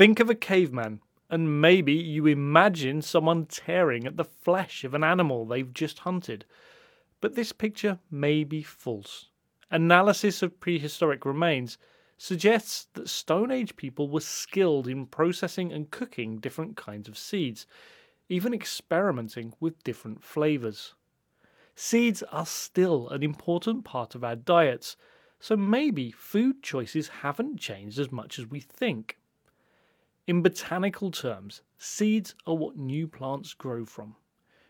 Think of a caveman, and maybe you imagine someone tearing at the flesh of an animal they've just hunted. But this picture may be false. Analysis of prehistoric remains suggests that Stone Age people were skilled in processing and cooking different kinds of seeds, even experimenting with different flavors. Seeds are still an important part of our diets, so maybe food choices haven't changed as much as we think. In botanical terms, seeds are what new plants grow from.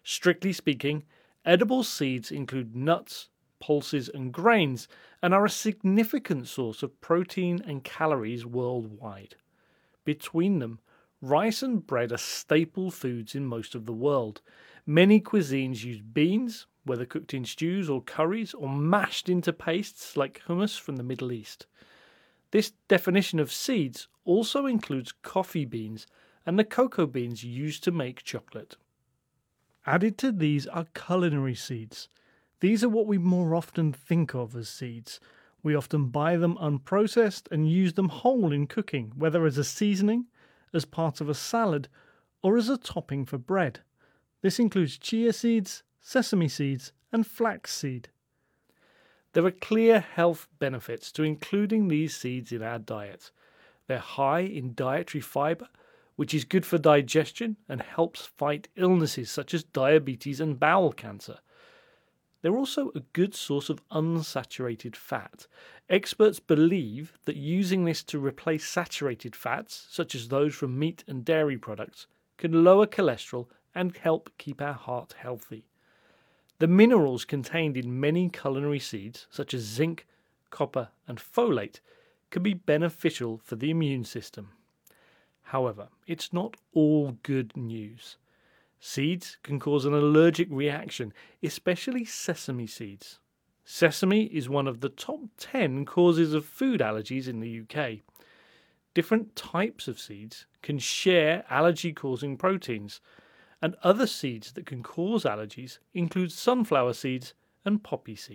Strictly speaking, edible seeds include nuts, pulses, and grains and are a significant source of protein and calories worldwide. Between them, rice and bread are staple foods in most of the world. Many cuisines use beans, whether cooked in stews or curries or mashed into pastes like hummus from the Middle East. This definition of seeds also includes coffee beans and the cocoa beans used to make chocolate. Added to these are culinary seeds. These are what we more often think of as seeds. We often buy them unprocessed and use them whole in cooking, whether as a seasoning, as part of a salad, or as a topping for bread. This includes chia seeds, sesame seeds, and flaxseed. There are clear health benefits to including these seeds in our diet. They're high in dietary fiber, which is good for digestion and helps fight illnesses such as diabetes and bowel cancer. They're also a good source of unsaturated fat. Experts believe that using this to replace saturated fats, such as those from meat and dairy products, can lower cholesterol and help keep our heart healthy. The minerals contained in many culinary seeds, such as zinc, copper, and folate, can be beneficial for the immune system. However, it's not all good news. Seeds can cause an allergic reaction, especially sesame seeds. Sesame is one of the top 10 causes of food allergies in the UK. Different types of seeds can share allergy causing proteins, and other seeds that can cause allergies include sunflower seeds and poppy seeds.